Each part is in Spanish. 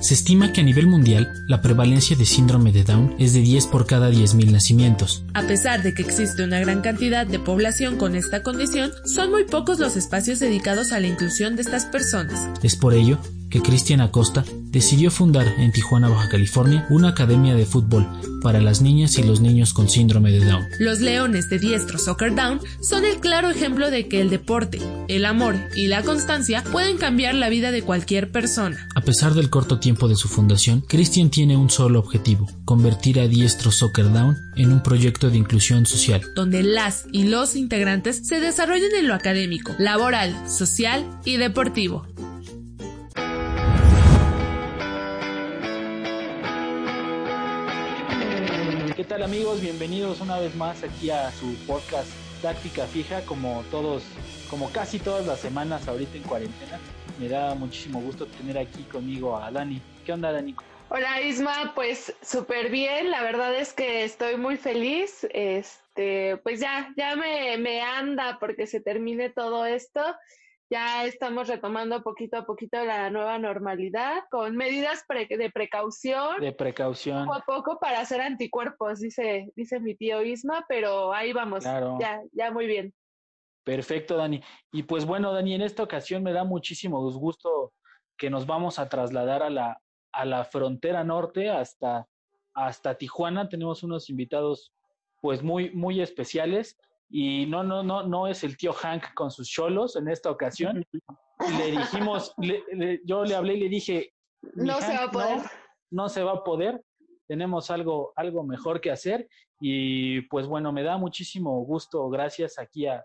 Se estima que a nivel mundial la prevalencia de síndrome de Down es de 10 por cada 10.000 nacimientos. A pesar de que existe una gran cantidad de población con esta condición, son muy pocos los espacios dedicados a la inclusión de estas personas. Es por ello que Cristian Acosta decidió fundar en Tijuana, Baja California, una academia de fútbol para las niñas y los niños con síndrome de Down. Los Leones de Diestro Soccer Down son el claro ejemplo de que el deporte, el amor y la constancia pueden cambiar la vida de cualquier persona. A pesar del corto tiempo de su fundación, Cristian tiene un solo objetivo, convertir a Diestro Soccer Down en un proyecto de inclusión social, donde las y los integrantes se desarrollen en lo académico, laboral, social y deportivo. Tal amigos? Bienvenidos una vez más aquí a su podcast Táctica Fija, como todos, como casi todas las semanas ahorita en cuarentena. Me da muchísimo gusto tener aquí conmigo a Dani. ¿Qué onda, Dani? Hola Isma, pues súper bien, la verdad es que estoy muy feliz, este, pues ya, ya me, me anda porque se termine todo esto ya estamos retomando poquito a poquito la nueva normalidad con medidas de precaución. De precaución. Poco a poco para hacer anticuerpos, dice, dice mi tío Isma, pero ahí vamos. Ya, ya muy bien. Perfecto, Dani. Y pues bueno, Dani, en esta ocasión me da muchísimo gusto que nos vamos a trasladar a la, a la frontera norte hasta, hasta Tijuana. Tenemos unos invitados pues muy, muy especiales. Y no, no, no, no es el tío Hank con sus cholos en esta ocasión. Le dijimos, yo le hablé y le dije, no se va a poder. No, se va a poder. Tenemos algo, algo mejor que hacer. Y pues bueno, me da muchísimo gusto, gracias aquí a,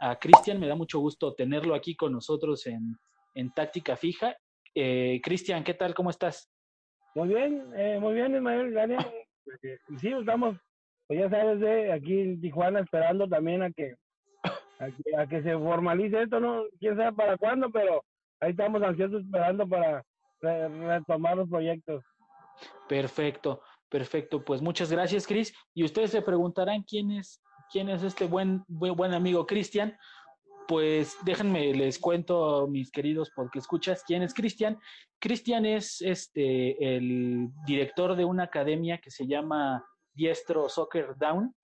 a Cristian, me da mucho gusto tenerlo aquí con nosotros en, en Táctica Fija. Eh, Cristian, ¿qué tal? ¿Cómo estás? Muy bien, eh, muy bien, Ismael. Sí, estamos pues ya sabes, de aquí en Tijuana esperando también a que, a que, se formalice esto, ¿no? Quién sabe para cuándo, pero ahí estamos ansiosos esperando para retomar los proyectos. Perfecto, perfecto. Pues muchas gracias, Cris. Y ustedes se preguntarán quién es, quién es este buen, buen, buen amigo Cristian. Pues déjenme, les cuento, mis queridos, porque escuchas, quién es Cristian. Cristian es este el director de una academia que se llama Diestro Soccer Down,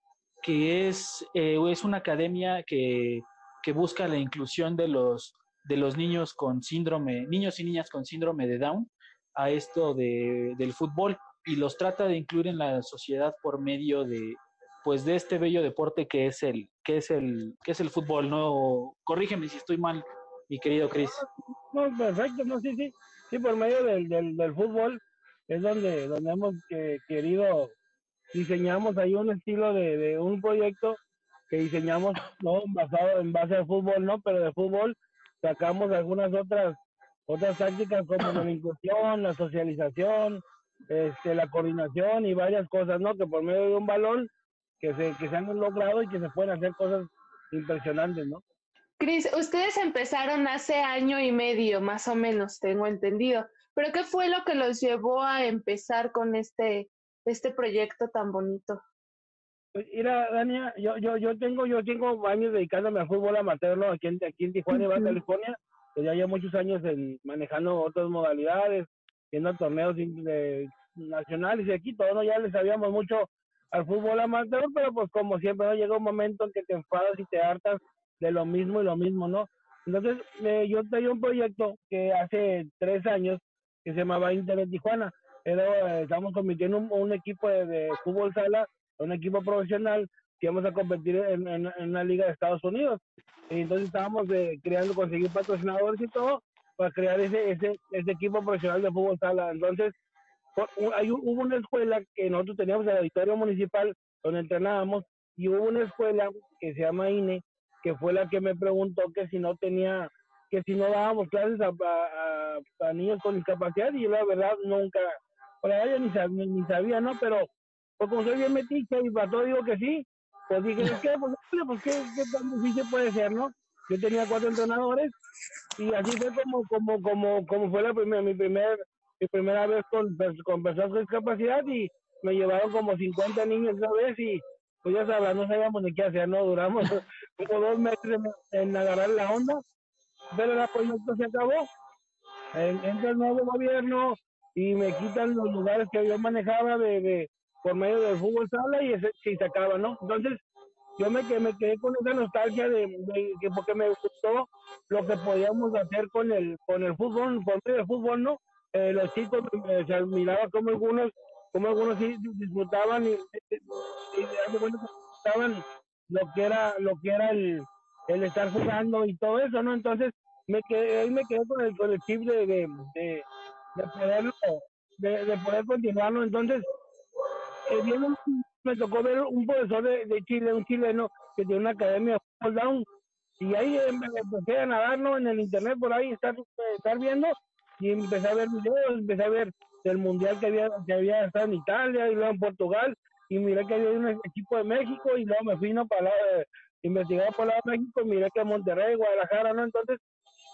que es, eh, es una academia que, que, busca la inclusión de los, de los niños con síndrome, niños y niñas con síndrome de Down a esto de, del fútbol y los trata de incluir en la sociedad por medio de pues de este bello deporte que es el que es el que es el fútbol. No corrígeme si estoy mal mi querido Chris. No perfecto no sí sí. Sí por medio del, del, fútbol es donde donde hemos que, querido diseñamos ahí un estilo de, de un proyecto que diseñamos no basado en base al fútbol no pero de fútbol sacamos algunas otras otras tácticas como la inclusión la socialización este la coordinación y varias cosas no que por medio de un balón que se que se han logrado y que se pueden hacer cosas impresionantes no Cris, ustedes empezaron hace año y medio, más o menos, tengo entendido. Pero ¿qué fue lo que los llevó a empezar con este este proyecto tan bonito? Pues, mira, Dania, yo, yo, yo tengo, yo tengo años dedicándome al fútbol amateur, ¿no? Aquí en, aquí en Tijuana, y California, pues ya llevo muchos años en, manejando otras modalidades, yendo torneos nacionales y aquí todos ya le sabíamos mucho al fútbol amateur, pero pues como siempre, ¿no? Llega un momento en que te enfadas y te hartas de lo mismo y lo mismo, ¿no? Entonces, eh, yo tenía un proyecto que hace tres años que se llamaba Internet Tijuana, era, estamos compitiendo un, equipo de, fútbol sala, un equipo profesional que vamos a competir en, en, una liga de Estados Unidos. Y entonces estábamos eh, creando, conseguir patrocinadores y todo para crear ese, ese, ese equipo profesional de fútbol sala. Entonces, hay, hubo una escuela que nosotros teníamos en el auditorio municipal donde entrenábamos y hubo una escuela que se llama INE que fue la que me preguntó que si no tenía que si no dábamos clases a, niños con discapacidad y la verdad nunca, por ahí yo ni, sabía, ni sabía, ¿no? Pero pues como soy bien metiche y para todo digo que sí, pues dije, ¿qué? Pues, pues ¿qué, tan difícil puede ser, no? Yo tenía cuatro entrenadores y así fue como, como, como, como fue la primera, mi primer, mi primera vez con, con personas con discapacidad y me llevaron como 50 niños esa vez y pues ya sabes, no sabíamos ni qué hacer, ¿no? Duramos como dos meses en, agarrar la onda, pero el proyecto se acabó. el nuevo gobierno y me quitan los lugares que yo manejaba de, de por medio del fútbol sala y ese, se acaba, ¿no? Entonces, yo me, me quedé con esa nostalgia de, que porque me gustó lo que podíamos hacer con el con el fútbol, medio del fútbol, ¿no? Eh, los chicos, eh, se admiraba como algunos como algunos sí disfrutaban y, y, disfrutaban lo que era lo que era el, el estar jugando y todo eso no entonces me quedé ahí me quedé con el con el chip de, de, poderlo de, de, poder continuarlo entonces eh, me tocó ver un profesor de, de, Chile un chileno que tiene una academia de fútbol down y ahí eh, empecé a nadar ¿no? en el internet por ahí estar estar viendo y empecé a ver videos empecé a ver del mundial que había, que había estado en Italia y luego en Portugal y miré que había un equipo de México y luego me fui no para de, investigar por el lado de México miré que Monterrey, Guadalajara, ¿no? Entonces,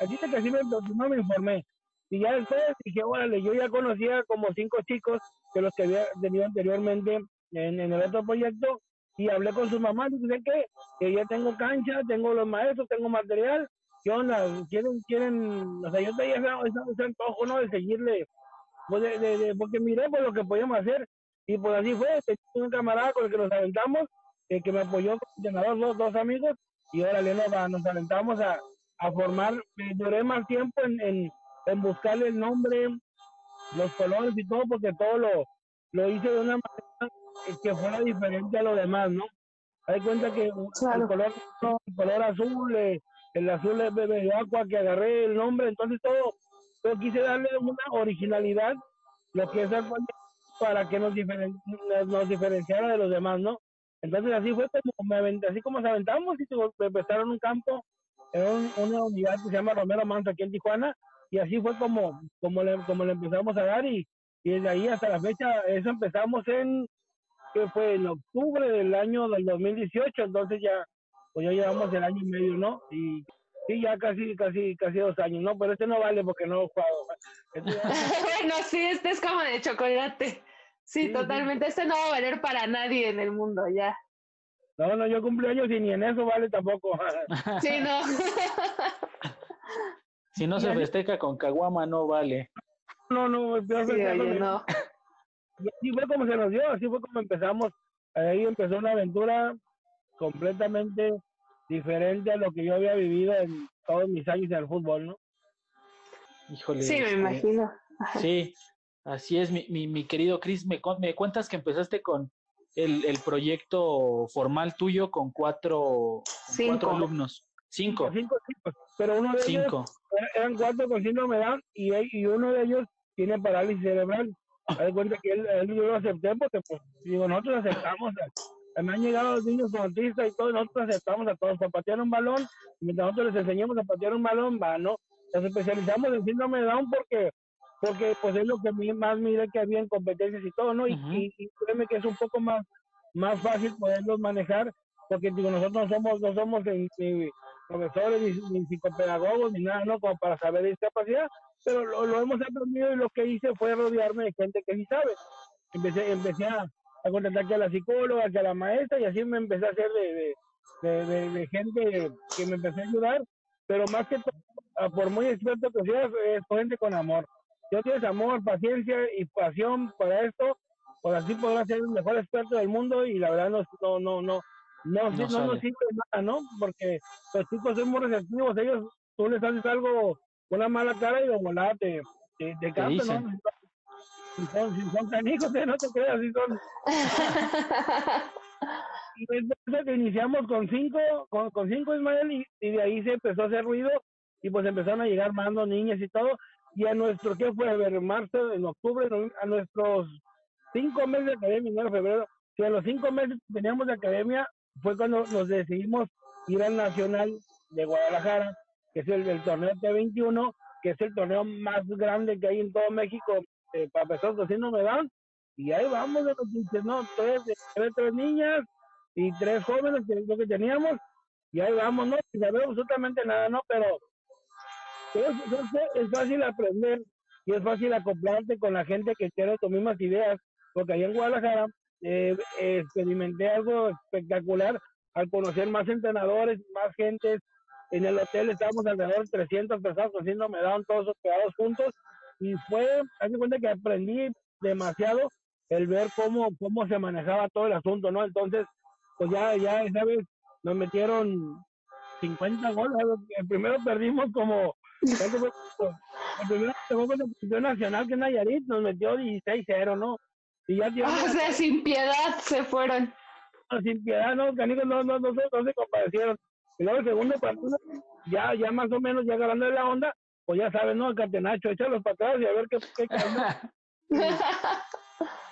así que así me, no me informé. Y ya después dije, órale, yo ya conocía como cinco chicos que los que había tenido anteriormente en, en el otro proyecto y hablé con su mamá y dije que, que ya tengo cancha, tengo los maestros, tengo material, ¿qué onda? ¿Quieren, quieren, o sea, yo tenía ese, antojo, ¿no? De seguirle pues de, porque miré por lo que podíamos hacer y pues así fue, tenía un camarada con el que nos aventamos, eh, que me apoyó con dos, dos amigos y ahora nos, nos aventamos a, a formar, eh, duré más tiempo en, en, en buscarle el nombre, los colores y todo, porque todo lo, lo hice de una manera que fuera diferente a lo demás, ¿no? Hay cuenta que el, color, el color azul, eh, el azul es bebé de agua, que agarré el nombre, entonces todo pero quise darle una originalidad, lo que es para que nos, nos diferenciara de los demás, ¿no? Entonces así fue como me así como nos aventamos y empezaron un campo en una unidad que se llama Romero Manso aquí en Tijuana y así fue como como le, como le empezamos a dar y, y desde ahí hasta la fecha eso empezamos en que fue en octubre del año del 2018 entonces ya pues ya llevamos el año y medio no y Sí, ya casi, casi, casi dos años, ¿no? Pero este no vale porque no he jugado. bueno, sí, este es como de chocolate. Sí, totalmente. Este no va a valer para nadie en el mundo, ya. No, no, yo cumpleaños y ni en eso vale tampoco. sí, no. si no se festeja con caguama, no vale. No, no, sí, no. Y así fue como se nos dio, así fue como empezamos. Ahí empezó una aventura completamente diferente a lo que yo había vivido en todos mis años en el fútbol, ¿no? Híjole. Sí, me este, imagino. Sí, así es, mi, mi, mi querido Chris, me, me cuentas que empezaste con el, el proyecto formal tuyo con cuatro, cuatro alumnos. Cinco. Cinco, pero uno de ellos eran cuatro con síndrome de Down y, y uno de ellos tiene parálisis cerebral. Haz cuenta que él, él, yo lo acepté porque, pues, digo, nosotros aceptamos me han llegado los niños con autistas y todos nosotros aceptamos a todos para patear un balón, mientras nosotros les enseñamos a patear un balón, va, ¿no? Nos especializamos en síndrome de Down porque, porque pues es lo que más mire que había en competencias y todo, ¿no? y, y, créeme que es un poco más, más fácil poderlos manejar, porque digo, nosotros no somos, no somos ni, profesores, ni, psicopedagogos, ni nada, ¿no? Como para saber discapacidad, pero lo, lo hemos aprendido y lo que hice fue rodearme de gente que sí sabe. Empecé, empecé a, a contratar que a la psicóloga, que a la maestra, y así me empecé a hacer de, de, de, gente que me empecé a ayudar, pero más que todo, por muy experto que seas, es gente con amor. Yo tienes amor, paciencia y pasión para esto, por así podrás ser el mejor experto del mundo y la verdad no, no, no, no, no, no, sirve nada, ¿no? Porque los chicos son muy receptivos, ellos, tú les haces algo, una mala cara y de volada te, te, te ¿no? si son, si son canijos, no te creas, si son. y entonces iniciamos con cinco, con, con cinco Ismael, y, de ahí se empezó a hacer ruido, y pues empezaron a llegar más niñas y todo, y a nuestro, ¿qué fue? En marzo, en octubre, a nuestros cinco meses de academia, enero, febrero, que a los cinco meses que teníamos de academia, fue cuando nos decidimos ir al Nacional de Guadalajara, que es el, torneo T21, que es el torneo más grande que hay en todo México eh, para personas que me dan. Y ahí vamos, de los no, tres, tres, tres niñas y tres jóvenes, que es lo que teníamos. Y ahí vamos, ¿no? Sin saber absolutamente nada, ¿no? Pero es, fácil aprender y es fácil acoplarte con la gente que tiene tus mismas ideas, porque ahí en Guadalajara eh, experimenté algo espectacular al conocer más entrenadores, más gentes. En el hotel estábamos alrededor de 300 personas haciendo me daban todos los pegados juntos y fue, haz cuenta que aprendí demasiado el ver cómo, cómo se manejaba todo el asunto, ¿no? Entonces, pues ya, ya esa vez nos metieron 50 goles. El primero perdimos como el primero fue con el nacional que Nayarit nos metió 16-0, ¿no? Y ya o sea, sin piedad se fueron. sin piedad, no, canicos no, no, no, se, no se compadecieron. Y luego el segundo partido, ya, ya más o menos, ya agarrando la onda, pues ya sabes, ¿no? El catenacho, échalos para atrás y a ver qué, qué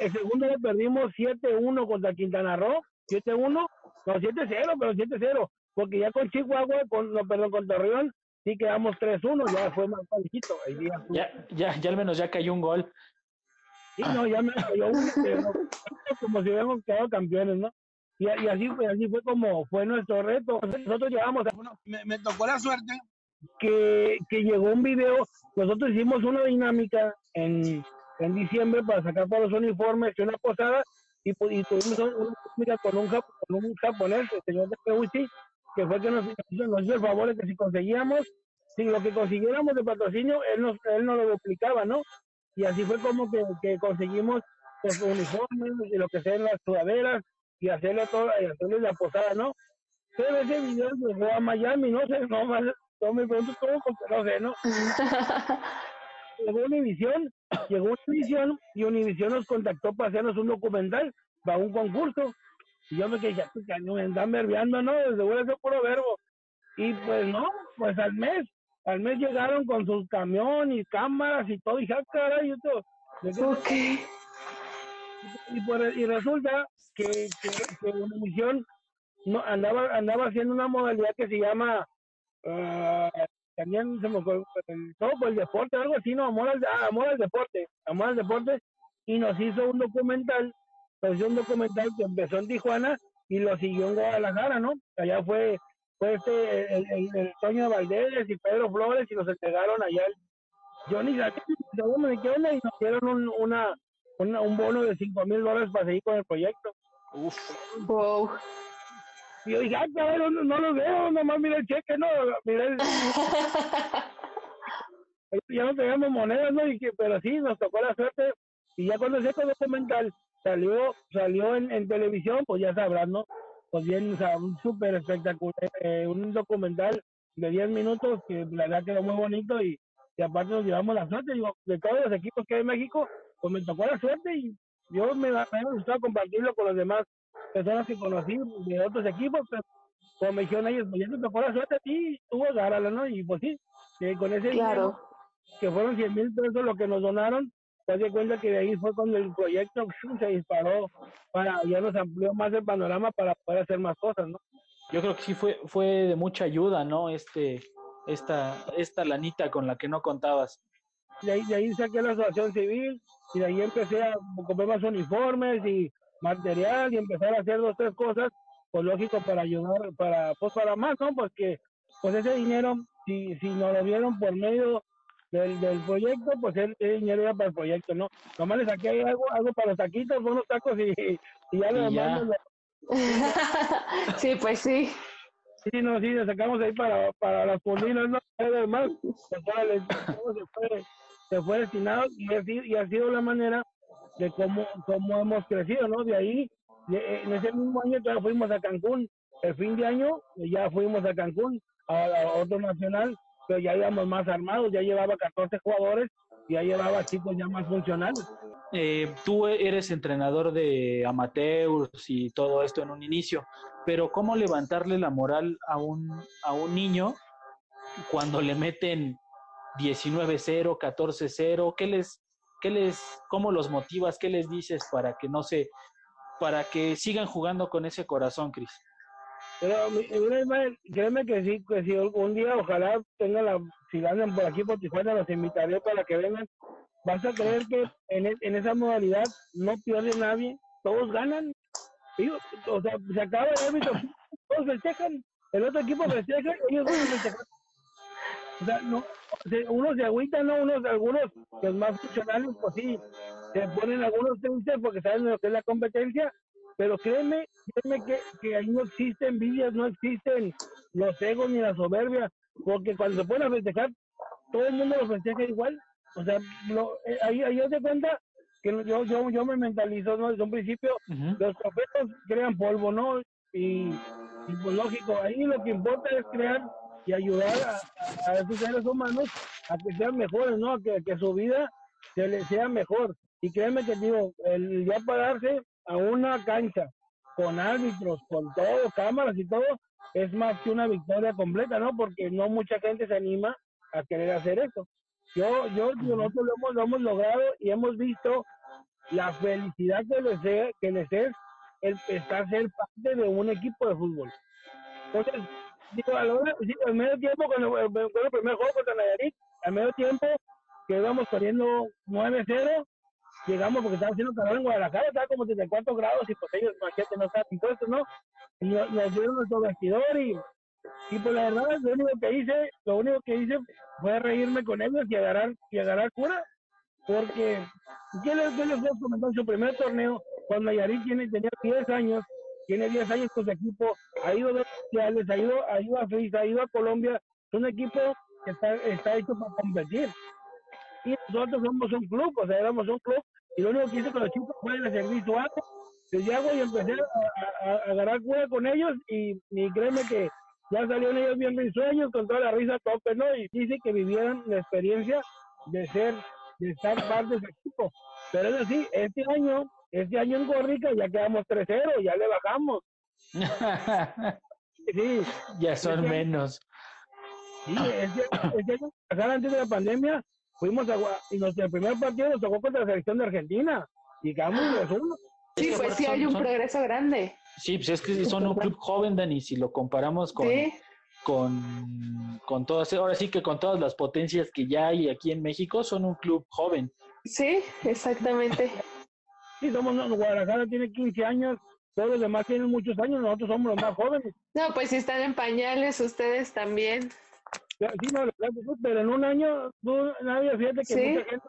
El segundo lo perdimos 7-1 contra Quintana Roo, 7-1, no, 7-0, pero 7-0, porque ya con Chihuahua, con, no, perdón, con Torreón, sí quedamos 3-1, ya fue más parejito. Ya, ya, ya al menos ya cayó un gol. Sí, no, ya me cayó uno, como si hubiéramos quedado campeones, ¿no? Y, y, así, fue, así fue como fue nuestro reto. Nosotros bueno, me, me, tocó la suerte que, que llegó un video, nosotros hicimos una dinámica en, en diciembre para sacar todos los uniformes y una posada, y, y tuvimos una dinámica con un, con un japonés, el señor de Peuchi, que fue que nos, nos hizo el favor de que si conseguíamos, si lo que consiguiéramos de patrocinio, él nos, él nos lo duplicaba, ¿no? Y así fue como que, que conseguimos los uniformes y lo que sean las sudaderas y hacerle todo, y hacerle la posada, ¿no? Pero ese video llegó a Miami, no sé, no, más, no me pregunto cómo, porque no sé, ¿no? llegó Univisión, llegó Univisión y Univisión nos contactó para hacernos un documental para un concurso y yo me quedé, me están verbeando, ¿no? Desde voy a puro verbo. Y pues no, pues al mes, al mes llegaron con sus camión y cámaras y todo, y ya, ah, caray, y todo. Y, pues, y resulta que, que, que misión no, andaba, andaba haciendo una modalidad que se llama, uh, también se me todo por el deporte, algo así, ¿no? Amor al, ah, amor al deporte, amor al deporte, y nos hizo un documental pues un documental que empezó en Tijuana y lo siguió en Guadalajara, ¿no? Allá fue, fue este, el, el, el Toño Valdés y Pedro Flores y nos entregaron allá el Johnny me y nos dieron un, una, un bono de 5 mil dólares para seguir con el proyecto. Uf. Wow. Y yo dije, ah, cabrón, no, lo veo, nomás mira el cheque, no, mira el... ya no teníamos monedas, ¿no? Y que, pero sí, nos tocó la suerte. Y ya cuando se el documental, salió salió en, en, televisión, pues ya sabrás, ¿no? Pues bien, o sea, un súper espectacular, eh, un documental de 10 minutos que la verdad quedó muy bonito y, y aparte nos llevamos la suerte, digo, de todos los equipos que hay en México, pues me tocó la suerte y yo me, me ha gustado compartirlo con las demás personas que conocí de otros equipos, pero como me dijeron ellos, pues ya te tocó la suerte a ti, tuvo agárrala, ¿no? Y pues sí, con ese claro. que fueron 100 mil pesos lo que nos donaron, te das cuenta que de ahí fue cuando el proyecto se disparó para ya nos amplió más el panorama para poder hacer más cosas, ¿no? Yo creo que sí fue fue de mucha ayuda, ¿no? Este esta esta lanita con la que no contabas. De ahí, de ahí saqué la asociación civil y de ahí empecé a comprar más uniformes y material y empezar a hacer dos tres cosas, pues lógico para ayudar para pues para más, ¿no? Porque pues ese dinero si si nos lo vieron por medio del, del proyecto, pues él, dinero era para el proyecto, ¿no? Nomás le saqué algo, algo para los taquitos, unos tacos y, y ya lo demás. sí, pues sí. Sí, no, sí, le sacamos ahí para, para las pulinas, ¿no? Además, se fue, se fue destinado y así, y ha sido la manera de cómo, cómo hemos crecido, ¿no? De ahí, en ese mismo año ya fuimos a Cancún, el fin de año ya fuimos a Cancún, a, a otro nacional, pero ya íbamos más armados, ya llevaba 14 jugadores ya llevaba chicos ya más funcionales. Eh, tú eres entrenador de amateurs y todo esto en un inicio, pero ¿cómo levantarle la moral a un, a un niño cuando le meten 19-0, 14-0? ¿Qué les, qué les, cómo los motivas? ¿Qué les dices para que no se, para que sigan jugando con ese corazón, Cris? Pero, mira, créeme que sí, que si un día ojalá tenga la, si andan por aquí por Tijuana, los invitaré para que vengan. Vas a creer que en, e, en esa modalidad no pierde nadie, todos ganan. o sea, se acaba el árbitro, todos festejan, el otro equipo festeja, ellos van a festejar. O sea, no, unos se agüitan, ¿no? Unos, algunos, los más funcionales, pues sí, se ponen algunos tristes porque saben lo que es la competencia, pero créeme, créeme que, que ahí no existen envidias, no existen los egos ni la soberbia, porque cuando se ponen a festejar, todo el mundo lo festeja igual. O sea, eh, ahí, ahí te cuenta que yo, yo, yo me mentalizo ¿no? desde un principio, los profetas crean polvo, ¿no? Y, y, pues lógico, ahí lo que importa es crear y ayudar a, a, esos seres humanos a que sean mejores, ¿no? A que, que su vida se les sea mejor. Y créeme que digo, el ya pararse a una cancha con árbitros, con todo, cámaras y todo, es más que una victoria completa, ¿no? Porque no mucha gente se anima a querer hacer eso. Yo, yo, nosotros lo hemos, lo hemos logrado y hemos visto la felicidad que les, es, que les es el estar ser parte de un equipo de fútbol. Entonces, digo, a hora, al medio tiempo, cuando el, el primer juego contra Nayarit, al medio tiempo, que íbamos corriendo 9-0, llegamos porque estaba haciendo calor en Guadalajara, estaba como 34 grados y pues ellos, imagínate, no estaban impuestos, ¿no? Y nos, dieron nuestro vestidor y, y pues la verdad, lo único que hice, lo único que hice fue reírme con ellos y agarrar, y agarrar cura, porque, ¿qué les, qué les voy comentar? Su primer torneo, cuando Nayarit tiene, tenía 10 años, tiene 10 años con su equipo, ha ido a sociales, ha ido, ha ido a Suiza, ha ido a Colombia, es un equipo que está, está hecho para competir y nosotros somos un club, o sea, éramos un club, y lo único que hice con los chicos fue el servicio alto, les hago y empecé a, a, agarrar cuerda con ellos, y, y créeme que ya salieron ellos bien risueños, con toda la risa tope, ¿no? Y dice que vivieran la experiencia de ser, de estar parte de ese equipo. Pero es así, este año, este año en Gorrica ya quedamos 3-0, ya le bajamos. sí. Ya son este menos. Sí, este, este año, antes de la pandemia, fuimos a y nuestro primer partido nos tocó contra la selección de Argentina y quedamos de uno. Sí, pues sí hay un progreso grande. Sí, pues es que son un club joven, Dani, si lo comparamos con, con, con todas, ahora sí que con todas las potencias que ya hay aquí en México, son un club joven. Sí, exactamente. sí, somos, Guadalajara tiene 15 años, todos los demás tienen muchos años, nosotros somos los más jóvenes. No, pues si están en pañales, ustedes también. Sí, no, pero en un año, tú, nadie, fíjate que mucha gente,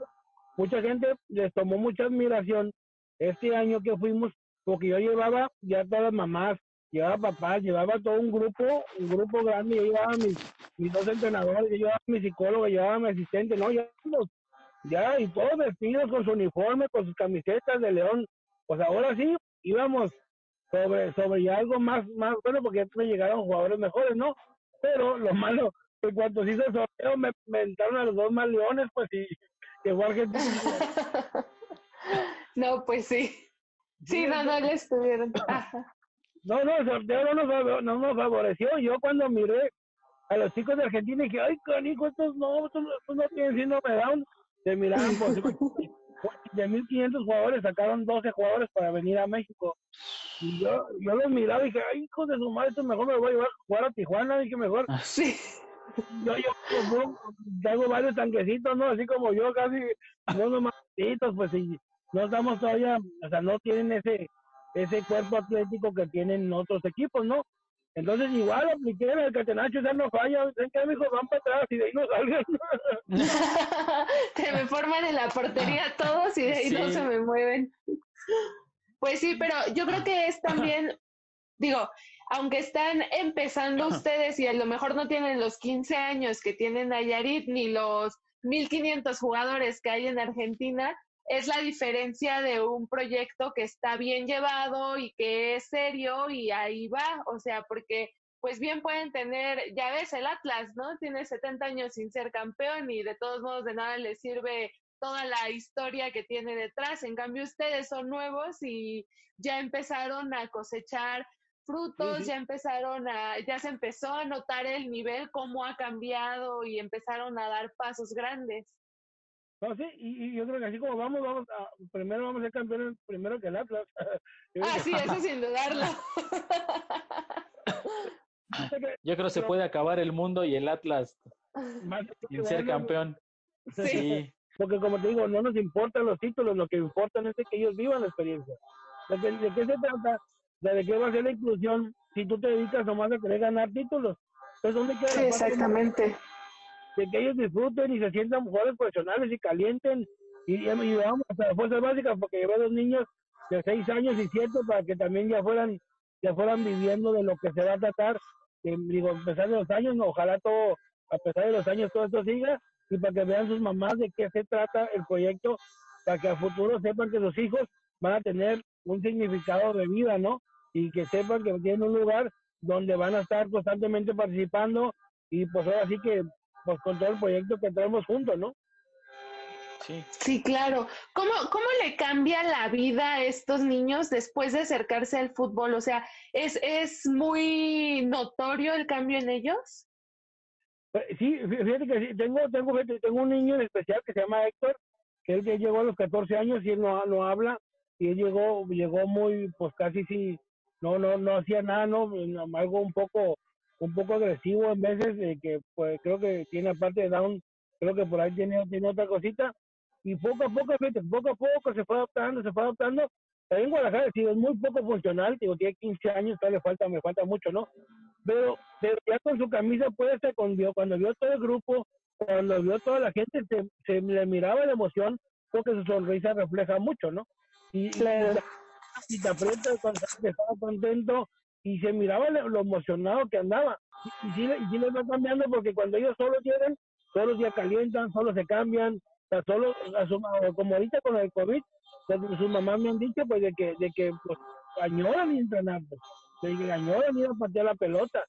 mucha gente les tomó mucha admiración este año que fuimos, porque yo llevaba ya todas las mamás, llevaba papás, llevaba todo un grupo, un grupo grande, yo llevaba mis, mis dos entrenadores, yo llevaba mi psicólogo, llevaba mi asistente, no, ya, ya, y todos vestidos con su uniforme, con sus camisetas de león, pues ahora sí, íbamos sobre, sobre algo más, más bueno, porque me llegaron jugadores mejores, ¿no? Pero lo malo, en cuanto se hizo el sorteo, me, me entraron a los dos más leones, pues sí, que igual que No, pues sí. Sí, no, no le estuvieron. No, no, el sorteo no nos, no nos favoreció. Yo cuando miré a los chicos de Argentina dije, ay, canijo, estos no, estos, no tienen síndrome Down. Se miraban pues, de 1.500 jugadores, sacaron 12 jugadores para venir a México. Y yo, yo los miraba y dije, ay, hijo de su madre, esto mejor me voy a llevar a jugar a Tijuana. Dije, mejor. Sí yo, yo, yo, tengo varios tanquecitos, ¿no? Así como yo, casi, no nomás, pues sí, no estamos todavía, o sea, no tienen ese ese cuerpo atlético que tienen otros equipos, ¿no? Entonces igual apliqué el catenacho, ya no falla, ven que amigos van para atrás y de ahí no salgan. que me forman en la portería todos y de ahí no se me mueven. Pues sí, pero yo creo que es también, digo, aunque están empezando ustedes y a lo mejor no tienen los 15 años que tienen Nayarit ni los 1500 jugadores que hay en Argentina, es la diferencia de un proyecto que está bien llevado y que es serio y ahí va, o sea, porque pues bien pueden tener, ya ves, el Atlas, ¿no? Tiene 70 años sin ser campeón y de todos modos de nada les sirve toda la historia que tiene detrás. En cambio, ustedes son nuevos y ya empezaron a cosechar frutos, ya empezaron a, ya se empezó a notar el nivel, cómo ha cambiado y empezaron a dar pasos grandes. No, sí, y, yo creo que así como vamos, vamos a, primero vamos a ser campeones primero que el Atlas. ah, sí, eso sin dudarlo. Yo creo que se puede acabar el mundo y el Atlas sin ser campeón. Sí. Porque como te digo, no nos importan los títulos, lo que importa es que ellos vivan la experiencia. ¿De qué, se trata? ¿De qué va a ser la inclusión si tú te dedicas nomás a querer ganar títulos? Entonces, ¿dónde queda sí, exactamente. De que ellos disfruten y se sientan jugadores profesionales y calienten y, y vamos hasta las fuerzas básicas porque llevé dos niños de seis años y siete para que también ya fueran ya fueran viviendo de lo que se va a tratar digo a pesar de los años ojalá todo a pesar de los años todo esto siga y para que vean sus mamás de qué se trata el proyecto para que a futuro sepan que sus hijos van a tener un significado de vida no y que sepan que tienen un lugar donde van a estar constantemente participando y pues ahora sí que pues con todo el proyecto que traemos juntos no Sí. claro. ¿Cómo, ¿Cómo le cambia la vida a estos niños después de acercarse al fútbol? O sea, ¿es, es muy notorio el cambio en ellos? Eh, sí, fíjate que sí. Tengo, tengo, tengo un niño en especial que se llama Héctor, que él que llegó a los 14 años y él no, no habla, y él llegó, llegó muy, pues casi sí, no, no, no hacía nada, no, algo un poco, un poco agresivo en veces, eh, que pues creo que tiene aparte de Down, creo que por ahí tiene, tiene otra cosita, y poco a poco, fíjate, poco a poco se fue adaptando, se fue adaptando. También Guadalajara, sí, es muy poco funcional, digo, tiene 15 años, todavía le falta, me falta mucho, ¿no? Pero, pero ya con su camisa puede estar con cuando vio todo el grupo, cuando vio toda la gente, se, se le miraba la emoción, porque su sonrisa refleja mucho, ¿no? Y, y, te aprieta cuando estaba contento y se miraba lo, emocionado que andaba. Y, y, sí, y sí les va cambiando porque cuando ellos solo llegan, solo se calientan, solo se cambian, solo como ahorita con el COVID, pues, sus mamás me han dicho pues de que, de que pues, añoran entrenar, pues, de que añoran ir a patear la pelota.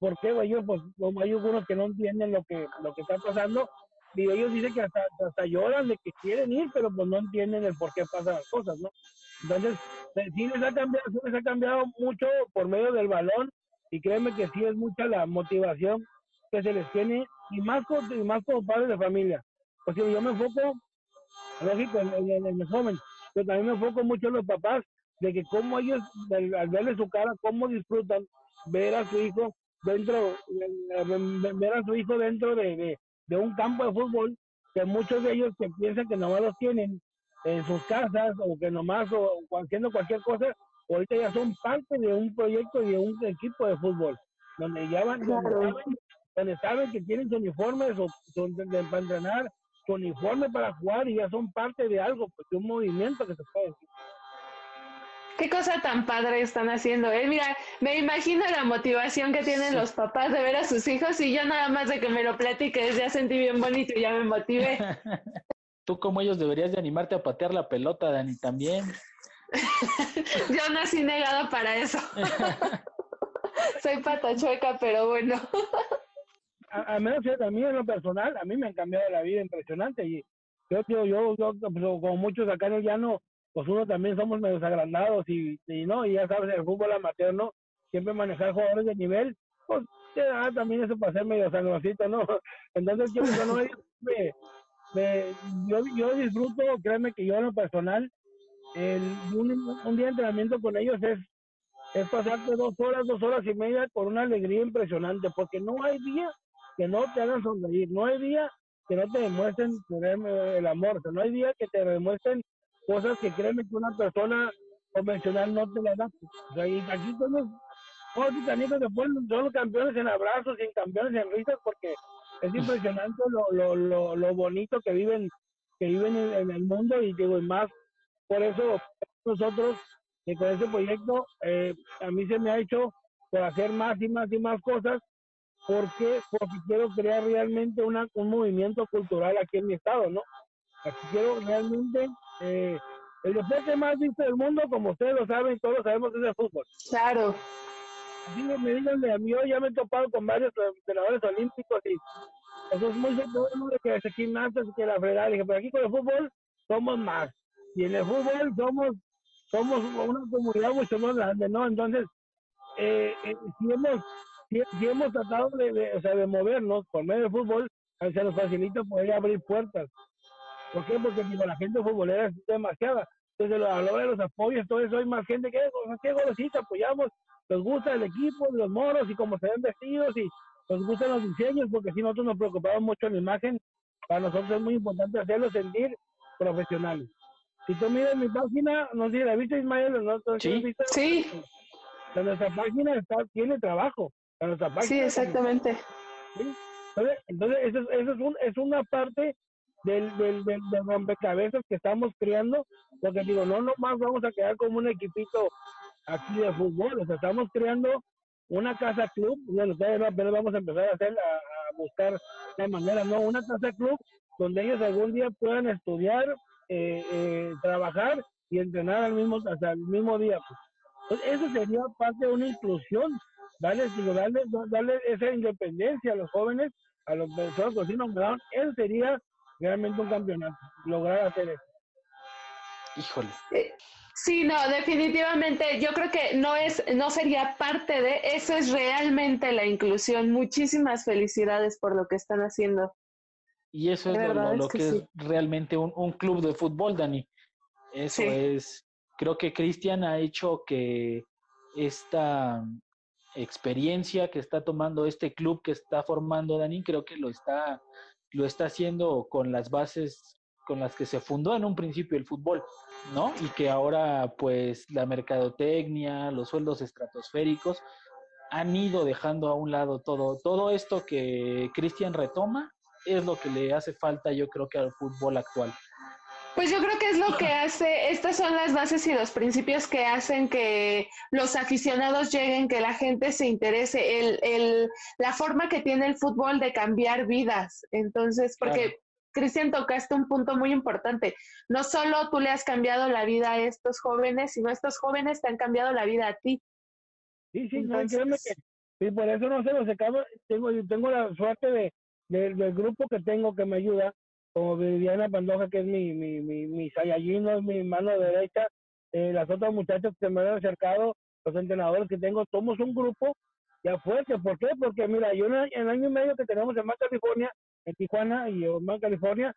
¿Por qué? Ellos, pues, como hay algunos que no entienden lo que, lo que está pasando, y ellos dicen que hasta, hasta lloran de que quieren ir, pero pues no entienden el por qué pasan las cosas, ¿no? Entonces, sí les ha cambiado, sí les ha cambiado mucho por medio del balón, y créeme que sí es mucha la motivación que se les tiene, y más, y más como padres de familia porque yo me enfoco, lógico, en, el joven, pero también me enfoco mucho en los papás, de que cómo ellos, al, verle su cara, cómo disfrutan ver a su hijo dentro, ver a su hijo dentro de, de, un campo de fútbol, que muchos de ellos que piensan que nomás los tienen en sus casas o que nomás o, haciendo cualquier cosa, ahorita ya son parte de un proyecto y de un equipo de fútbol, donde ya van, donde, saben, que tienen su uniforme su, para entrenar, uniforme para jugar y ya son parte de algo, pues, de un movimiento que se puede decir. Qué cosa tan padre están haciendo, ¿eh? Mira, me imagino la motivación que tienen los papás de ver a sus hijos y yo nada más de que me lo platiques ya sentí bien bonito y ya me motivé. Tú como ellos deberías de animarte a patear la pelota, Dani, también. yo nací negada para eso. Soy patachueca, pero bueno a, menos que a mí en lo personal, a mí me han cambiado la vida impresionante. Y yo, yo, yo, yo pues, como muchos acá en el llano, pues uno también somos medio agrandados y, y no, y ya sabes, el fútbol amateur, ¿no? Siempre manejar jugadores de nivel, pues te da también eso para ser medio sangrosito, ¿no? Entonces yo, no me, me, yo, yo disfruto, créeme que yo en lo personal, el, un, un día de entrenamiento con ellos es es pasarte dos horas, dos horas y media con una alegría impresionante, porque no hay día que no te hagan sonreír. No hay día que no te demuestren el amor. no hay día que te demuestren cosas que créeme que una persona convencional no te las da. O sea, y aquí somos todos que ponen, son los campeones en abrazos y en campeones en risas porque es impresionante lo, lo, lo, lo bonito que viven que viven en, el mundo y digo, y más por eso nosotros que con este proyecto eh, a mí se me ha hecho por hacer más y más y más cosas porque porque quiero crear realmente una, un movimiento cultural aquí en mi estado, ¿no? Aquí quiero realmente eh, el deporte más visto del mundo, como ustedes lo saben, todos sabemos, es el fútbol. Claro. me díganme, a mí hoy ya me he topado con varios entrenadores olímpicos y eso es muy de que es gimnastas que la fregada. Dije, pero aquí con el fútbol somos más. Y en el fútbol somos somos una comunidad mucho más grande, ¿no? Entonces, eh, eh si hemos si, hemos tratado de, o sea, de movernos por medio del fútbol, se nos facilita poder abrir puertas. ¿Por qué? Porque la gente futbolera es demasiada. Entonces, a lo de los apoyos, todo eso, hay más gente que, ¿qué golosita apoyamos? les gusta el equipo, los moros y cómo se ven vestidos y nos gustan los diseños, porque si nosotros nos preocupamos mucho en la imagen, para nosotros es muy importante hacerlo sentir profesionales. Si tú miras mi página, no sé, ¿la viste Ismael? ¿no? Sí. sí. nuestra página está, tiene trabajo. nuestra página sí, exactamente. Entonces, eso, eso es, un, es una parte del, del, del, rompecabezas que estamos creando, porque digo, no nomás vamos a quedar como un equipito aquí de fútbol, o sea, estamos creando una casa club, bueno, todavía apenas vamos a empezar a hacer, a, buscar de manera, no, una casa club donde ellos algún día puedan estudiar, eh, eh, trabajar y entrenar al mismo, hasta el mismo día. Pues. eso sería parte de una inclusión, darle, digo, darle, darle esa independencia a los jóvenes, a los personas que eso sería realmente un campeonato, lograr hacer eso. Híjole. Eh, Sí, no, definitivamente yo creo que no es, no sería parte de, eso es realmente la inclusión. Muchísimas felicidades por lo que están haciendo. Y eso es lo, que, es realmente un, club de fútbol, Dani. Eso es, creo que Cristian ha hecho que esta experiencia que está tomando este club que está formando Dani, creo que lo está, lo está haciendo con las bases con las que se fundó en un principio el fútbol, ¿no? Y que ahora pues la mercadotecnia, los sueldos estratosféricos han ido dejando a un lado todo. Todo esto que Cristian retoma es lo que le hace falta yo creo que al fútbol actual. Pues yo creo que es lo que hace, estas son las bases y los principios que hacen que los aficionados lleguen, que la gente se interese, el, el, la forma que tiene el fútbol de cambiar vidas. Entonces, porque Cristian, tocaste un punto muy importante. No solo tú le has cambiado la vida a estos jóvenes, sino estos jóvenes te han cambiado la vida a ti. Sí, sí, sí, por eso no sé, lo tengo, tengo la suerte de, del grupo que tengo que me ayuda, como Viviana Pandoja, que es mi, mi, mi, mi es mi mano derecha, eh, las otras muchachas que me han acercado, los entrenadores que tengo, somos un grupo ya fuerte. ¿Por qué? Porque mira, yo en el año y medio que tenemos en Mar California, en Tijuana y en California,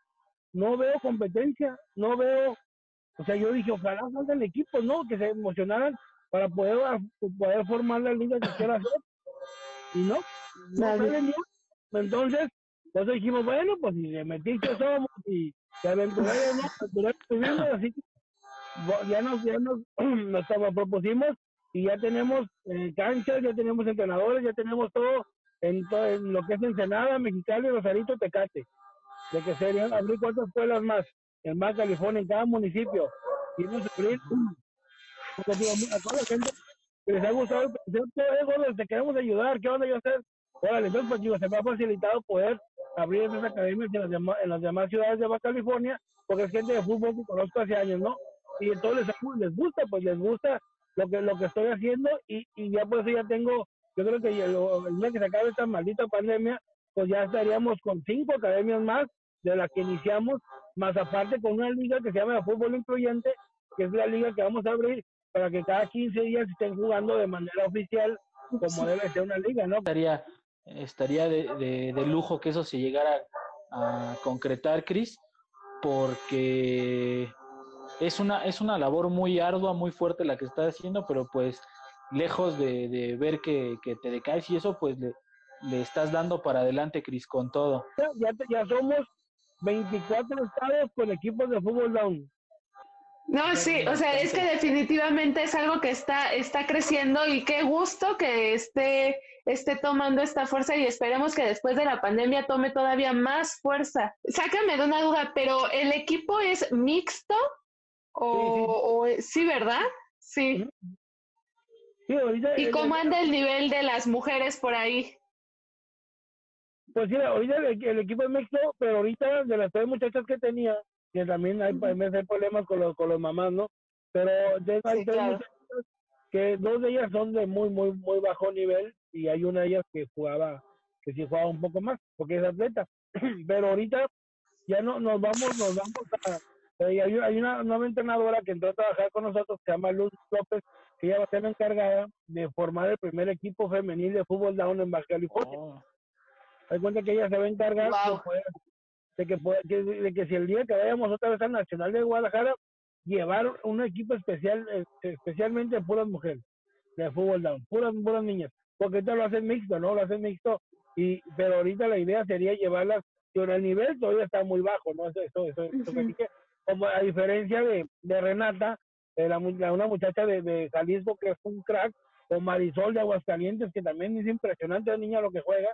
no veo competencia, no veo, o sea, yo dije, ojalá salgan equipos, ¿no? Que se emocionaran para poder, poder formar la liga que quiera hacer. Y no, no salen. Entonces, entonces dijimos, bueno, pues si de metiche somos y de aventureros, ¿no? así que ya nos, ya nos, nos propusimos y ya tenemos eh, canchas, ya tenemos entrenadores, ya tenemos todo en, todo, lo que es Ensenada, Mexicali, Rosarito, Tecate. De que serían abrir cuatro escuelas más en más California, en cada municipio. Y vamos a abrir, a toda la gente que les ha gustado el concepto, te queremos ayudar, ¿qué van a hacer? Órale, entonces, pues digo, se me ha facilitado poder abrir esas academias en las, demás, en las demás ciudades de Baja California, porque es gente de fútbol que conozco hace años, ¿no? Y entonces les, les gusta, pues les gusta lo que lo que estoy haciendo y, y ya pues ya tengo yo creo que el, el día que se acabe esta maldita pandemia, pues ya estaríamos con cinco academias más de las que iniciamos, más aparte con una liga que se llama Fútbol Incluyente, que es la liga que vamos a abrir para que cada 15 días estén jugando de manera oficial como debe ser una liga, ¿no? Estaría, estaría de, de, lujo que eso se llegara a concretar, Cris, porque es una, es una labor muy ardua, muy fuerte la que está haciendo, pero pues lejos de, ver que, te decaes y eso, pues le, estás dando para adelante, Cris, con todo. Ya, ya somos 24 estados con equipos de fútbol down. No, sí, o sea, es que definitivamente es algo que está, está creciendo y qué gusto que esté, esté tomando esta fuerza y esperemos que después de la pandemia tome todavía más fuerza. Sácame de una duda, pero ¿el equipo es mixto? O, sí, sí. ¿verdad? Sí. ¿Y cómo anda el nivel de las mujeres por ahí? Pues sí, ahorita el, equipo es mixto, pero ahorita de las tres muchachas que tenía, que también hay, hay problemas con los, con los mamás, ¿no? Pero de, hay que dos de ellas son de muy, muy, muy bajo nivel y hay una de ellas que jugaba, que sí jugaba un poco más, porque es atleta. pero ahorita ya no nos vamos, nos vamos a, hay, hay una nueva entrenadora que entró a trabajar con nosotros, que se llama Luz López, que ella va a ser la encargada de formar el primer equipo femenil de fútbol down en Baja California. Oh. Hay cuenta que ella se va a encargar de, que, de que si el día que vayamos otra vez al Nacional de Guadalajara, llevar un equipo especial, este, especialmente de puras mujeres. de fútbol down, puras, puras niñas, porque ahorita lo hacen mixto, ¿no? Lo hacen mixto, y, pero ahorita la idea sería llevarlas, pero el nivel todavía está muy bajo, ¿no? Eso, eso, eso, que, como a diferencia de, de Renata, de la, una muchacha de, de Jalisco que es un crack, o Marisol de Aguascalientes, que también es impresionante la niña lo que juega,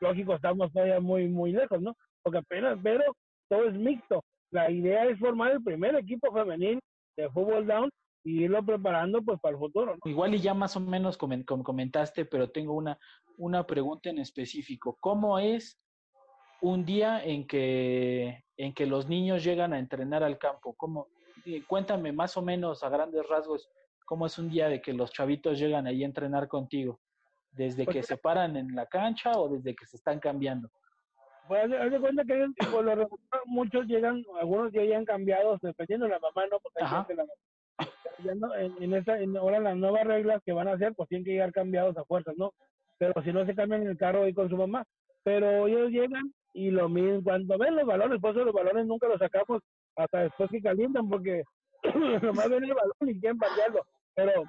lógico, estamos todavía muy, muy lejos, ¿no? Porque apenas, pero todo es mixto. La idea es formar el primer equipo femenil de fútbol down y irlo preparando pues para el futuro. Igual y ya más o menos comentaste, pero tengo una, una pregunta en específico. ¿Cómo es un día en que, en que los niños llegan a entrenar al campo? ¿Cómo? Eh, cuéntame más o menos a grandes rasgos cómo es un día de que los chavitos llegan ahí a entrenar contigo. ¿Desde pues que se paran en la cancha o desde que se están cambiando? Pues haz de cuenta que muchos llegan, algunos ya llegan cambiados, dependiendo de la mamá, ¿no? Porque hay gente, la mamá. en, en, esta, en, ahora las nuevas reglas que van a hacer, pues tienen que llegar cambiados a fuerzas, ¿no? Pero si no se cambian en el carro ahí con su mamá. Pero ellos llegan y lo mismo, cuando ven los balones, por eso los balones nunca los sacamos hasta después que calientan, porque nomás ven el balón y quieren patearlo. Pero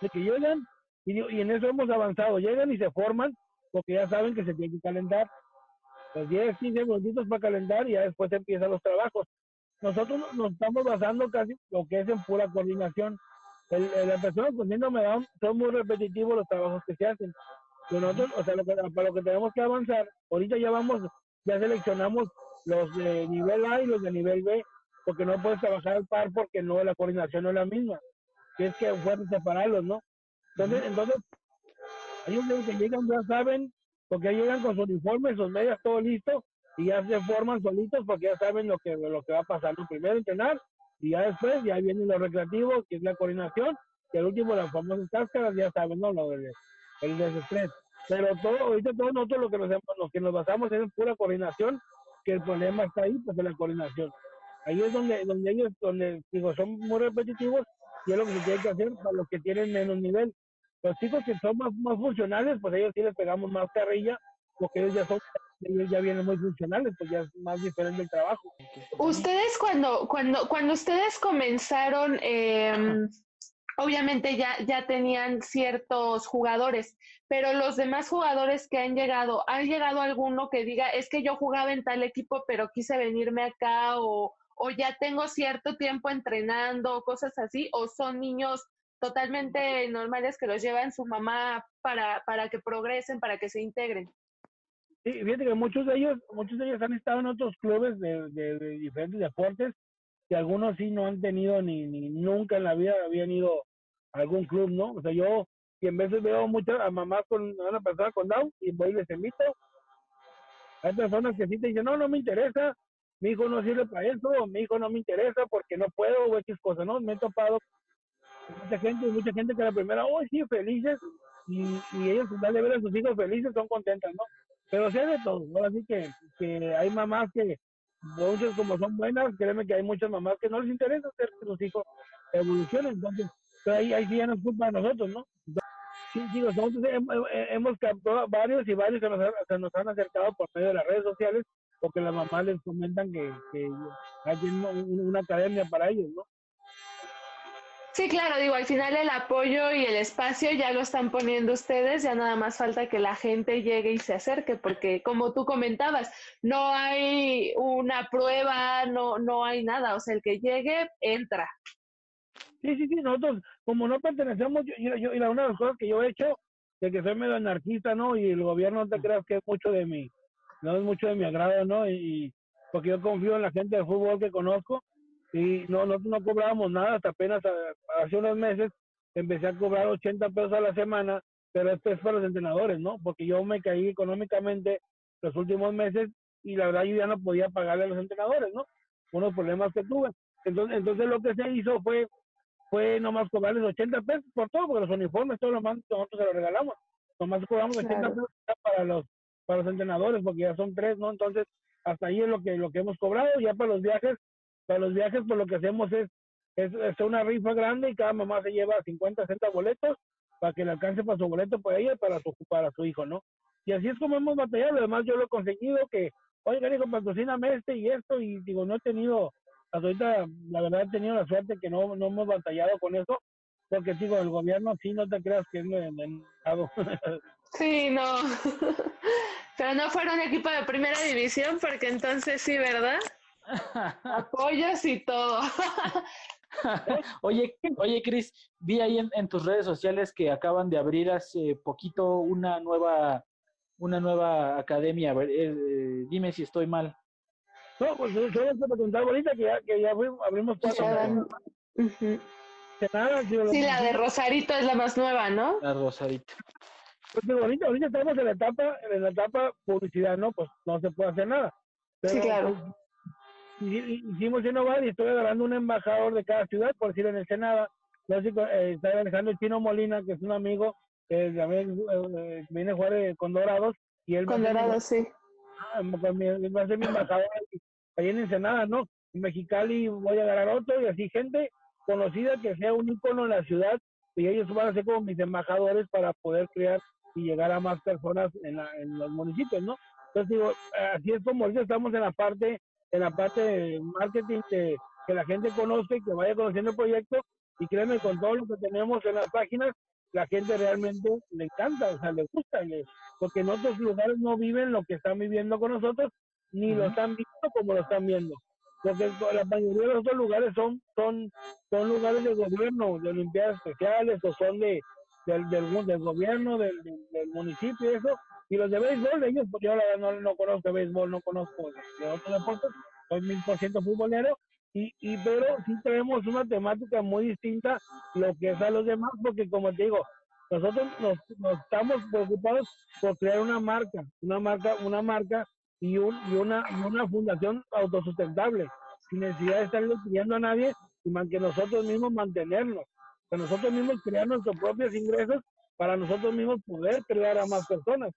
de que llegan, y, y en eso hemos avanzado, llegan y se forman, porque ya saben que se tienen que calentar los 10, 15 minutitos para calentar y ya después empiezan los trabajos. Nosotros nos estamos basando casi lo que es en pura coordinación. El, las personas con síndrome Down son muy repetitivos los trabajos que se hacen. nosotros, o sea, para lo que tenemos que avanzar, ahorita ya vamos, ya seleccionamos los de nivel A y los de nivel B, porque no puedes trabajar al par porque no, la coordinación no es la misma. Que es que pueden separarlos, ¿no? Entonces, entonces ellos que llegan ya saben porque llegan con su uniforme, sus medias, todo listo, y ya se forman solitos porque ya saben lo que, lo que va a pasar. Primero entrenar, y ya después, ya vienen los recreativos, que es la coordinación, y el último las famosas cáscaras, ya saben, ¿no? Lo del el desestrés. Pero todo, ahorita todos nosotros lo que nos, lo que nos basamos es en pura coordinación, que el problema está ahí, pues en la coordinación. Ahí es donde, donde ellos, donde digo, son muy repetitivos, y es lo que se tiene que hacer para los que tienen menos nivel. Los chicos que son más, más funcionales, pues ellos sí les pegamos más carrilla, porque ellos ya son, ellos ya vienen muy funcionales, pues ya es más diferente el trabajo. Ustedes cuando, cuando, cuando ustedes comenzaron, eh, obviamente ya, ya tenían ciertos jugadores, pero los demás jugadores que han llegado, ¿ha llegado alguno que diga, es que yo jugaba en tal equipo, pero quise venirme acá, o, o ya tengo cierto tiempo entrenando, cosas así, o son niños totalmente normales que los llevan su mamá para, para que progresen, para que se integren. Sí, fíjate que muchos de ellos, muchos de ellos han estado en otros clubes de, de, diferentes deportes y algunos sí no han tenido ni, ni nunca en la vida habían ido a algún club, ¿no? O sea, yo en veces veo muchas a mamás con una persona con Down y voy y les invito. Hay personas que sí te dicen, no, no me interesa, mi hijo no sirve para eso, mi hijo no me interesa porque no puedo o X cosas, ¿no? Me he topado mucha gente, mucha gente que la primera, oh, sí, felices, y, y ellos, de ver a sus hijos felices, son contentas, ¿no? Pero sé de todo, ¿no? Así que, que hay mamás que, muchas como son buenas, créeme que hay muchas mamás que no les interesa hacer que sus hijos evolucionen, entonces, pero ahí, ahí sí ya nos culpa a nosotros, ¿no? sí, sí, nosotros hemos, captado varios y varios que nos, se nos han acercado por medio de las redes sociales, porque las mamás les comentan que, que hay una academia para ellos, ¿no? Sí, claro, digo, al final el apoyo y el espacio ya lo están poniendo ustedes, ya nada más falta que la gente llegue y se acerque, porque como tú comentabas, no hay una prueba, no, no hay nada, o sea, el que llegue, entra. Sí, sí, sí, nosotros, como no pertenecemos, yo, yo, y la una de las cosas que yo he hecho, de que soy medio anarquista, ¿no? Y el gobierno no te creas que es mucho de mí, no es mucho de mi agrado, ¿no? Y, porque yo confío en la gente de fútbol que conozco y no, nosotros no cobrábamos nada hasta apenas hace unos meses empecé a cobrar 80 pesos a la semana, pero esto es para los entrenadores, ¿no? Porque yo me caí económicamente los últimos meses y la verdad yo ya no podía pagarle a los entrenadores, ¿no? Unos problemas que tuve. Entonces, entonces lo que se hizo fue fue nomás cobrarles 80 pesos por todo, porque los uniformes, todo lo más nosotros se los regalamos. Nomás cobramos 80 pesos para los para los entrenadores, porque ya son tres, ¿no? Entonces, hasta ahí es lo que lo que hemos cobrado, ya para los viajes para los viajes, pues lo que hacemos es, es, una rifa grande y cada mamá se lleva 50, 60 boletos para que le alcance para su boleto para ella para su, para su hijo, ¿no? Y así es como hemos batallado. Además, yo lo he conseguido que, oiga, hijo, patrocíname este y esto. Y digo, no he tenido, hasta ahorita, la verdad, he tenido la suerte que no, no hemos batallado con eso. porque digo, el gobierno sí, no te creas que es mercado. sí, no. Pero no fueron equipo de primera división, porque entonces sí, ¿verdad? Apoyas y todo. oye, oye, Cris, vi ahí en, tus redes sociales que acaban de abrir hace poquito una nueva, una nueva academia. Eh, eh, dime si estoy mal. No, pues yo te contar ahorita que ya, que ya abrimos cuatro. sí, la de Rosarito es la más nueva, ¿no? La Rosarito. Pues ahorita, ahorita estamos en la etapa, en la etapa publicidad, ¿no? Pues no se puede hacer nada. sí, claro. Hicimos innovar y estoy agarrando un embajador de cada ciudad, por decir en el Senado, eh, está Alejandro Chino Molina, que es un amigo, que también eh, viene a jugar eh, con Dorados. Y él con Dorados, sí. Ah, va a ser mi embajador ahí en Ensenada, ¿no? En Mexicali voy a agarrar otro y así gente conocida que sea un ícono en la ciudad y ellos van a ser como mis embajadores para poder crear y llegar a más personas en, la, en los municipios, ¿no? Entonces digo, así es como ahorita estamos en la parte en la parte de marketing que, que la gente conozca que vaya conociendo el proyecto y créeme, con todo lo que tenemos en las páginas, la gente realmente le encanta, o sea, le gusta, porque en otros lugares no viven lo que están viviendo con nosotros, ni lo están viendo como lo están viendo. Porque la mayoría de los otros lugares son, son, son lugares de gobierno, de Olimpiadas Especiales, o son de, del, del, del gobierno, del, del, municipio y eso, y los de béisbol, ellos, pues yo la no, no conozco béisbol, no conozco de, otros deportes, soy mil por ciento futbolero, y, y pero sí tenemos una temática muy distinta lo que es a los demás, porque como te digo, nosotros nos, estamos preocupados por crear una marca, una marca, una marca y, un, y una, una fundación autosustentable, sin necesidad de estarle pidiendo a nadie y que nosotros mismos mantenernos, que nosotros mismos crear nuestros propios ingresos para nosotros mismos poder crear a más personas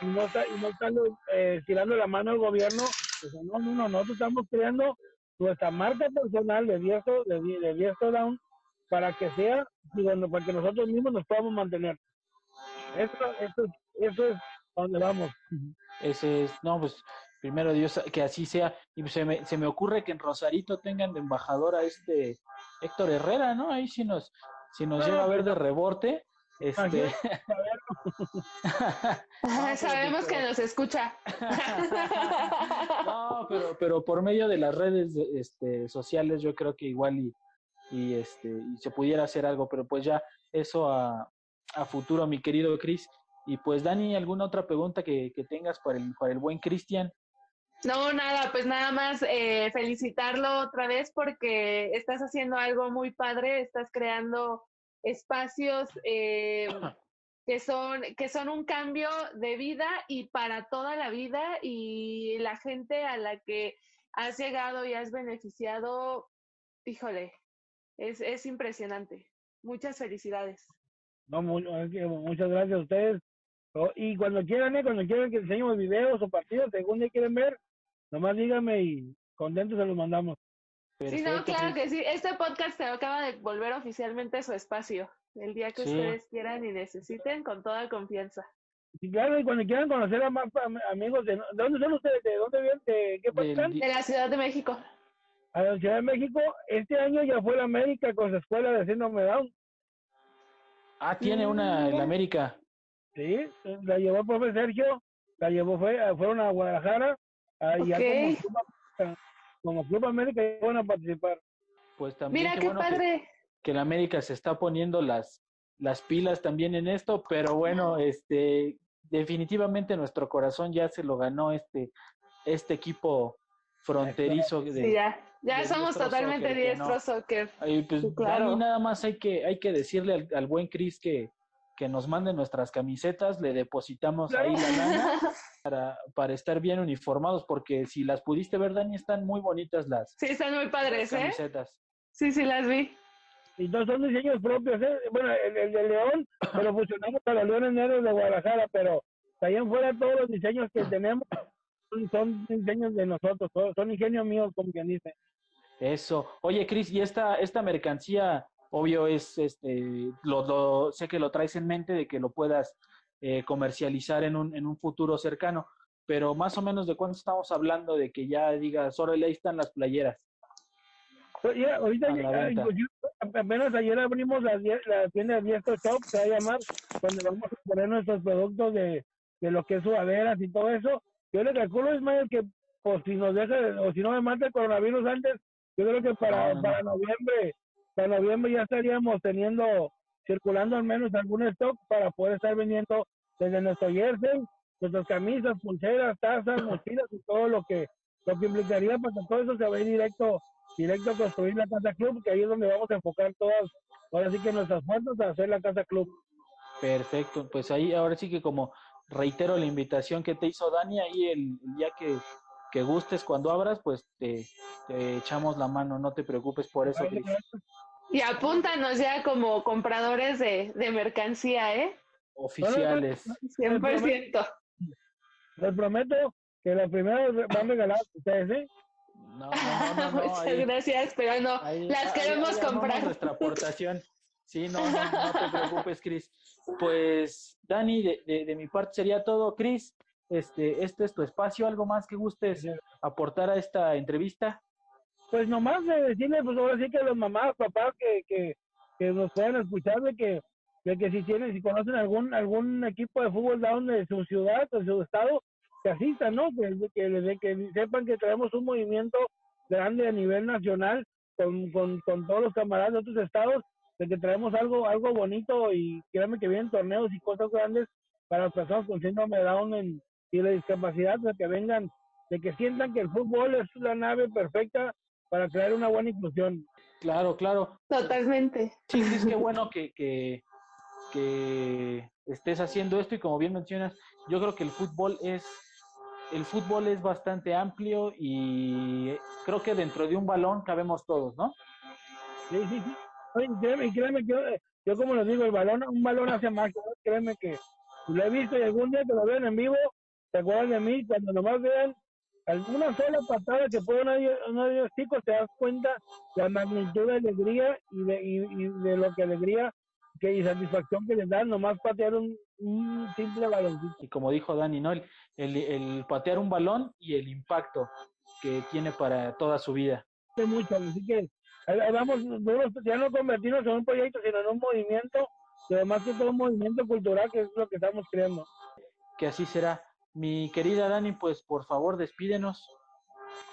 y no, y no estar eh, tirando la mano al gobierno. Pues, no, no, no, nosotros estamos creando nuestra marca personal de Diesto, de, de Down para que sea, digo, para que nosotros mismos nos podamos mantener. Eso, eso, eso es donde vamos. Ese es, no, pues primero Dios que así sea. Y se me, se me ocurre que en Rosarito tengan de embajador a este Héctor Herrera, ¿no? Ahí si nos, si nos lleva a ver de reborde este... Sabemos que nos escucha. no, pero, pero por medio de las redes este, sociales yo creo que igual y, y, este, y se pudiera hacer algo, pero pues ya eso a, a futuro, mi querido Cris. Y pues Dani, ¿alguna otra pregunta que, que tengas para el, para el buen Cristian? No, nada, pues nada más eh, felicitarlo otra vez porque estás haciendo algo muy padre, estás creando espacios eh, que, son, que son un cambio de vida y para toda la vida y la gente a la que has llegado y has beneficiado, híjole, es, es impresionante. Muchas felicidades. No, muchas gracias a ustedes. Oh, y cuando quieran, eh, cuando quieran que enseñemos videos o partidos, según ya quieren ver, nomás díganme y contentos se los mandamos sí, no, claro que sí. Este podcast se acaba de volver oficialmente a su espacio. El día que ustedes quieran y necesiten, con toda confianza. Sí, claro, y cuando quieran conocer a más amigos, de, dónde son ustedes? ¿De dónde vienen? ¿De qué país De la Ciudad de México. A la Ciudad de México, este año ya fue la América con su escuela de síndrome Down. Ah, tiene una en la América. Sí, la llevó el profe Sergio, la llevó, fue, fueron a Guadalajara, allá okay como Club América van a participar. Pues también Mira qué, padre. Que, el América se está poniendo las, las pilas también en esto, pero bueno, este definitivamente nuestro corazón ya se lo ganó este, este equipo fronterizo. De, sí, ya, ya somos totalmente diestros soccer. pues, claro. nada más hay que, hay que decirle al, al buen Cris que, que nos manden nuestras camisetas, le depositamos ahí la lana para, para estar bien uniformados, porque si las pudiste ver, Dani, están muy bonitas las, sí, están muy padres, ¿eh? camisetas. Sí, sí, las vi. Y no son diseños propios, ¿eh? Bueno, el, de León, pero fusionamos a los Leones Negros de Guadalajara, pero en fuera todos los diseños que tenemos son, diseños de nosotros, son ingenios míos, como quien dice. Eso. Oye, Cris, ¿y esta, esta mercancía obvio es, este, lo, sé que lo traes en mente de que lo puedas eh, comercializar en un, en un futuro cercano, pero más o menos de cuánto estamos hablando de que ya digas, ahora ahí están las playeras. Pues ahorita apenas ayer abrimos la, la tienda de Diestro Shop, se va a llamar, donde vamos a poner nuestros productos de, de lo que es sudaderas y todo eso. Yo le calculo, Ismael, que pues si nos deja, o si no me mata el coronavirus antes, yo creo que para, para noviembre, para noviembre ya estaríamos teniendo, circulando al menos algún stock para poder estar vendiendo desde nuestro jersey, nuestras camisas, pulseras, tazas, mochilas y todo lo que, lo que implicaría que todo eso se vaya directo, directo a construir la Casa Club, que ahí es donde vamos a enfocar todas, ahora sí que nuestras fuerzas a hacer la Casa Club. Perfecto, pues ahí ahora sí que como reitero la invitación que te hizo Dani, ahí el, día que, que, gustes cuando abras, pues te, te, echamos la mano, no te preocupes por eso. Cris. Y apúntanos ya como compradores de, de mercancía, ¿eh? Oficiales. 100%. Les prometo que la primera van a regalar ustedes, ¿eh? No, no, no, no, Muchas gracias, pero no, ahí, las queremos ahí, comprar. Nuestra aportación. Sí, no, no, no te preocupes, Cris. Pues, Dani, de, de, de, mi parte sería todo. Cris, este, este es tu espacio. ¿Algo más que gustes aportar a esta entrevista? Pues nomás de decirle, pues ahora sí que a los mamás, papás que, que, que nos puedan escuchar de que, de que si tienen, si conocen algún algún equipo de fútbol down de su ciudad o de su estado, que asistan, ¿no? Que, que, que sepan que traemos un movimiento grande a nivel nacional con, con, con todos los camaradas de otros estados de que traemos algo algo bonito y créanme que vienen torneos y cosas grandes para las personas con síndrome de Down en, y la discapacidad, de que vengan, de que sientan que el fútbol es la nave perfecta para crear una buena inclusión. Claro, claro. Totalmente. Sí, es que bueno que, que, que estés haciendo esto y como bien mencionas, yo creo que el fútbol es el fútbol es bastante amplio y creo que dentro de un balón cabemos todos, ¿no? Sí, sí, sí. Oye, créeme, créeme que yo, yo, como les digo, el balón, un balón hace más, créeme que lo he visto y algún día que lo vean en vivo, se acuerdan de mí, cuando nomás vean alguna sola patada que puede uno de ellos chicos, te das cuenta la magnitud de alegría y de, y, y de lo que alegría que y satisfacción que les dan nomás patear un, un simple baloncito. Y como dijo Dani, ¿no? El, el, el, patear un balón y el impacto que tiene para toda su vida. Mucho, así que vamos, ya no convertirnos en un proyecto, sino en un movimiento, y además que todo un movimiento cultural, que es lo que estamos creando. Que así será. Mi querida Dani, pues por favor despídenos.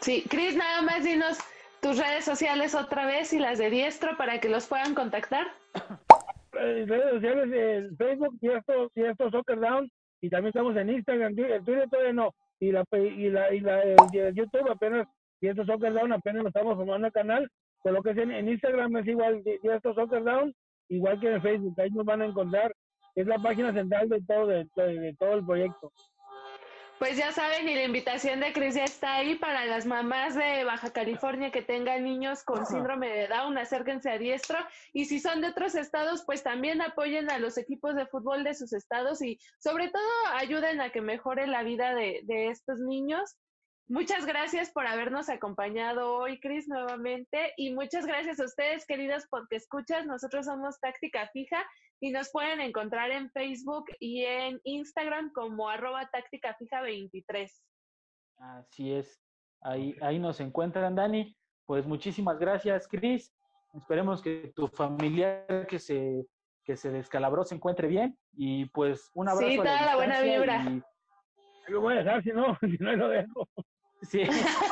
Sí, Cris, nada más dinos tus redes sociales otra vez y las de Diestro para que los puedan contactar. Eh, redes sociales, en Facebook, Diestro, Diestro Soccer Down, y también estamos en Instagram, el Twitter todavía no, y la, y la, y la el YouTube apenas, Diestro Soccer Down, apenas lo estamos formando el canal, por lo que es en, en Instagram es igual, Diestro Soccer Down, igual que en Facebook, ahí nos van a encontrar, es la página central de todo, de, de, de todo el proyecto. Pues ya saben, y la invitación de Cris ya está ahí para las mamás de Baja California que tengan niños con síndrome de Down, acérquense a diestro. Y si son de otros estados, pues también apoyen a los equipos de fútbol de sus estados y sobre todo ayuden a que mejore la vida de, de estos niños. Muchas gracias por habernos acompañado hoy, Cris, nuevamente. Y muchas gracias a ustedes, queridos porque escuchas. Nosotros somos Táctica Fija y nos pueden encontrar en Facebook y en Instagram como arroba táctica fija 23. Así es. Ahí, ahí nos encuentran, Dani. Pues muchísimas gracias, Cris. Esperemos que tu familiar que se, que se descalabró se encuentre bien. Y pues un abrazo. Sí, toda la buena vibra. Y... Lo voy a dejar, si no, si no lo dejo. Sí,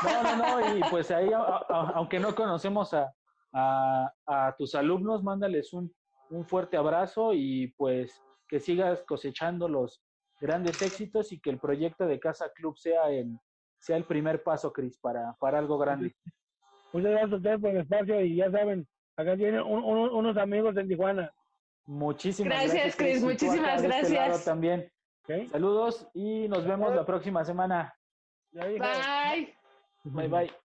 no, no, no, y pues ahí, a, a, aunque no conocemos a, a, a, tus alumnos, mándales un, un fuerte abrazo y pues que sigas cosechando los grandes éxitos y que el proyecto de Casa Club sea el, sea el primer paso, Cris, para, para algo grande. Muchas gracias a ustedes por el espacio y ya saben, acá tienen un, un, unos amigos en Tijuana. Muchísimas gracias. Gracias, Cris, muchísimas gracias. Este también. ¿Okay? Saludos y nos vemos la próxima semana. Bye. Bye bye.